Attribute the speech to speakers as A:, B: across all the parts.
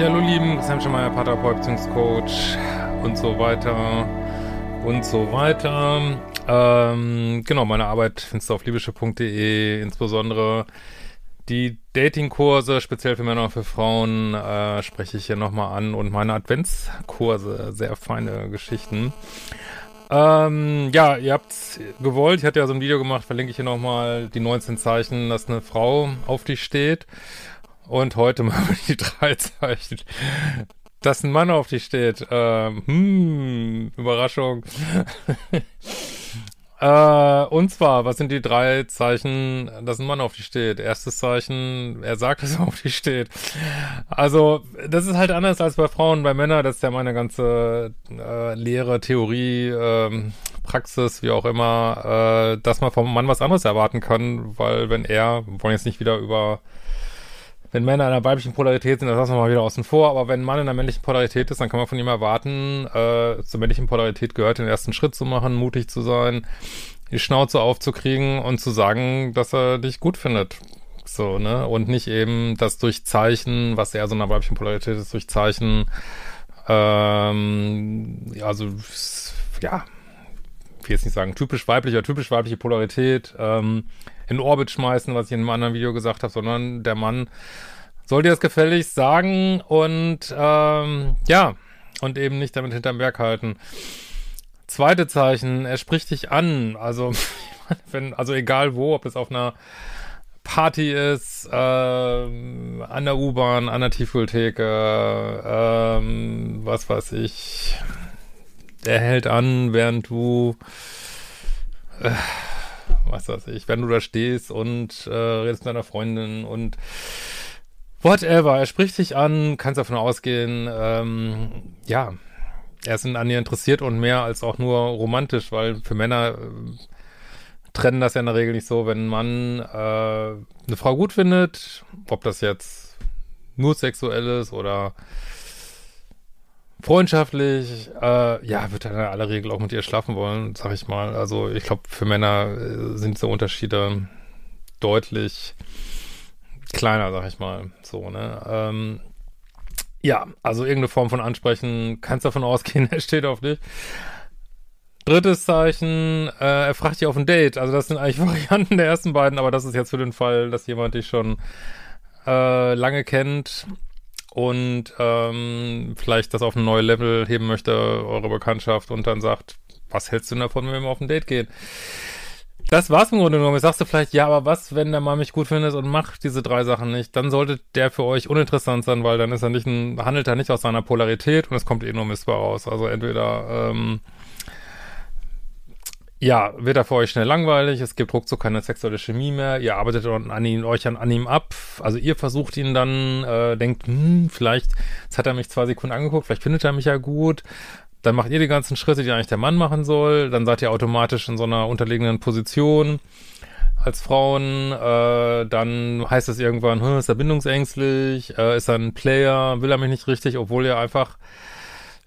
A: Ja, hallo Lieben, Christian Schemeier, Paartherapeut, Beziehungscoach und so weiter und so weiter. Ähm, genau, meine Arbeit findest du auf liebische.de, insbesondere die Datingkurse, speziell für Männer und für Frauen, äh, spreche ich hier nochmal an und meine Adventskurse, sehr feine Geschichten. Ähm, ja, ihr habt's gewollt, ich hatte ja so ein Video gemacht, verlinke ich hier nochmal die 19 Zeichen, dass eine Frau auf dich steht. Und heute wir die drei Zeichen, dass ein Mann auf dich steht. Ähm, hm, Überraschung. äh, und zwar, was sind die drei Zeichen, dass ein Mann auf dich steht? Erstes Zeichen, er sagt, dass er auf dich steht. Also, das ist halt anders als bei Frauen, bei Männern, das ist ja meine ganze äh, Lehre, Theorie, ähm, Praxis, wie auch immer, äh, dass man vom Mann was anderes erwarten kann, weil wenn er, wir wollen jetzt nicht wieder über wenn Männer in einer weiblichen Polarität sind, das lassen wir mal wieder außen vor, aber wenn ein Mann in einer männlichen Polarität ist, dann kann man von ihm erwarten, äh, zur männlichen Polarität gehört, den ersten Schritt zu machen, mutig zu sein, die Schnauze aufzukriegen und zu sagen, dass er dich gut findet. So, ne? Und nicht eben das durch Zeichen, was eher so einer weiblichen Polarität ist, durch Zeichen, ähm, also, ja, ich will jetzt nicht sagen typisch weiblich oder typisch weibliche Polarität, ähm, in Orbit schmeißen, was ich in einem anderen Video gesagt habe, sondern der Mann soll dir das gefälligst sagen und ähm, ja, und eben nicht damit hinterm Berg halten. Zweite Zeichen, er spricht dich an. Also, wenn, also egal wo, ob es auf einer Party ist, äh, an der U-Bahn, an der Tiefkühltheke, ähm, was weiß ich. Er hält an, während du äh, was weiß ich, wenn du da stehst und äh, redest mit deiner Freundin und whatever, er spricht dich an, kannst davon ausgehen, ähm, ja, er ist an dir interessiert und mehr als auch nur romantisch, weil für Männer äh, trennen das ja in der Regel nicht so, wenn ein Mann äh, eine Frau gut findet, ob das jetzt nur sexuell ist oder freundschaftlich, äh, ja, wird er in aller Regel auch mit ihr schlafen wollen, sag ich mal. Also ich glaube, für Männer äh, sind so Unterschiede deutlich kleiner, sag ich mal. So, ne? Ähm, ja, also irgendeine Form von Ansprechen, kannst davon ausgehen, er steht auf dich. Drittes Zeichen, äh, er fragt dich auf ein Date. Also das sind eigentlich Varianten der ersten beiden, aber das ist jetzt für den Fall, dass jemand dich schon äh, lange kennt und ähm, vielleicht das auf ein neues Level heben möchte, eure Bekanntschaft und dann sagt, was hältst du davon, wenn wir mal auf ein Date gehen? Das war's im Grunde genommen. Jetzt sagst du vielleicht, ja, aber was, wenn der Mann mich gut findet und macht diese drei Sachen nicht? Dann sollte der für euch uninteressant sein, weil dann ist er nicht ein, handelt er nicht aus seiner Polarität und es kommt eh nur missbar raus. Also entweder ähm, ja, wird er für euch schnell langweilig, es gibt ruckzuck keine sexuelle Chemie mehr, ihr arbeitet an ihn, euch an, an ihm ab, also ihr versucht ihn dann, äh, denkt, hm, vielleicht, jetzt hat er mich zwei Sekunden angeguckt, vielleicht findet er mich ja gut, dann macht ihr die ganzen Schritte, die eigentlich der Mann machen soll, dann seid ihr automatisch in so einer unterlegenen Position als Frauen, äh, dann heißt es irgendwann, hm, ist er bindungsängstlich, äh, ist er ein Player, will er mich nicht richtig, obwohl er einfach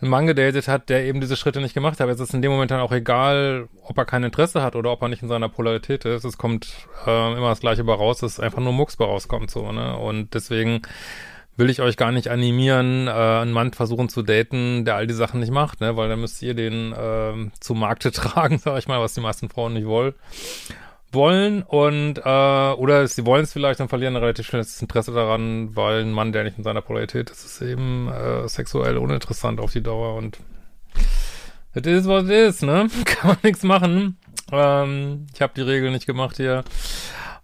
A: einen Mann gedatet hat, der eben diese Schritte nicht gemacht hat. Es ist in dem Moment dann auch egal, ob er kein Interesse hat oder ob er nicht in seiner Polarität ist. Es kommt äh, immer das Gleiche bei raus, dass einfach nur Mucks bei rauskommt so, ne? Und deswegen will ich euch gar nicht animieren, äh, einen Mann versuchen zu daten, der all die Sachen nicht macht, ne? Weil dann müsst ihr den äh, zu Markte tragen, sag ich mal, was die meisten Frauen nicht wollen wollen und äh, oder sie wollen es vielleicht und verlieren relativ schnell das Interesse daran, weil ein Mann, der nicht in seiner Polarität ist, ist eben äh, sexuell uninteressant auf die Dauer und it is what it is, ne? Kann man nichts machen. Ähm, ich habe die Regel nicht gemacht hier.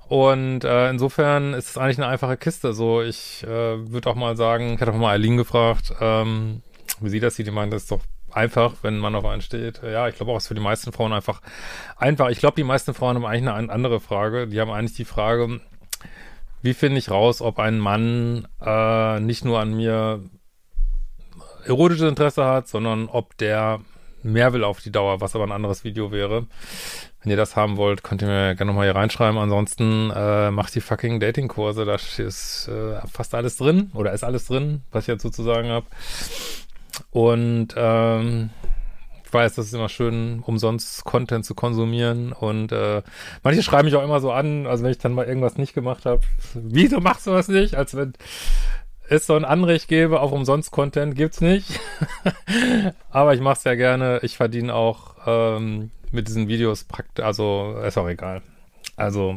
A: Und äh, insofern ist es eigentlich eine einfache Kiste. So, ich äh, würde auch mal sagen, ich hatte auch mal Eileen gefragt, ähm, wie sie das sieht. Die meint, das ist doch einfach, wenn man auf einen steht. Ja, ich glaube auch, es ist für die meisten Frauen einfach einfach. Ich glaube, die meisten Frauen haben eigentlich eine andere Frage. Die haben eigentlich die Frage, wie finde ich raus, ob ein Mann äh, nicht nur an mir erotisches Interesse hat, sondern ob der mehr will auf die Dauer, was aber ein anderes Video wäre. Wenn ihr das haben wollt, könnt ihr mir gerne nochmal hier reinschreiben. Ansonsten äh, macht die fucking Datingkurse. Da ist äh, fast alles drin oder ist alles drin, was ich jetzt sozusagen habe. Und ähm, ich weiß, das ist immer schön, umsonst Content zu konsumieren. Und äh, manche schreiben mich auch immer so an, also wenn ich dann mal irgendwas nicht gemacht habe. Wieso machst du was nicht? Als wenn es so ein Anrecht gäbe auf umsonst Content, gibt's nicht. Aber ich mache es ja gerne. Ich verdiene auch ähm, mit diesen Videos praktisch, also ist auch egal. Also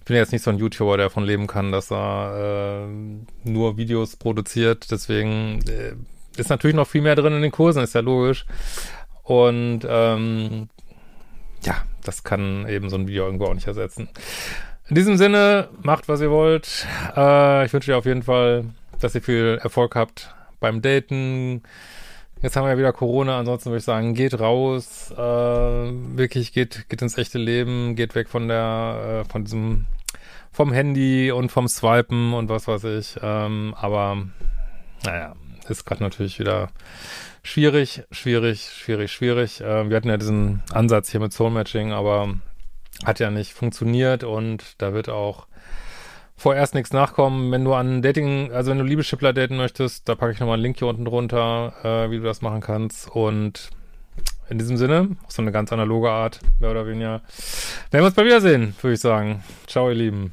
A: ich bin jetzt nicht so ein YouTuber, der davon leben kann, dass er äh, nur Videos produziert. Deswegen äh, ist natürlich noch viel mehr drin in den Kursen, ist ja logisch. Und ähm, ja, das kann eben so ein Video irgendwo auch nicht ersetzen. In diesem Sinne, macht, was ihr wollt. Äh, ich wünsche dir auf jeden Fall, dass ihr viel Erfolg habt beim Daten. Jetzt haben wir ja wieder Corona, ansonsten würde ich sagen, geht raus, äh, wirklich geht, geht ins echte Leben, geht weg von der, äh, von diesem, vom Handy und vom Swipen und was weiß ich. Ähm, aber naja, ist gerade natürlich wieder schwierig, schwierig, schwierig, schwierig. Äh, wir hatten ja diesen Ansatz hier mit Soul Matching, aber hat ja nicht funktioniert und da wird auch vorerst nichts nachkommen. Wenn du an Dating, also wenn du Liebeschippler daten möchtest, da packe ich nochmal einen Link hier unten drunter, äh, wie du das machen kannst. Und in diesem Sinne, so eine ganz analoge Art, mehr oder weniger, werden wir uns bald wiedersehen, würde ich sagen. Ciao, ihr Lieben.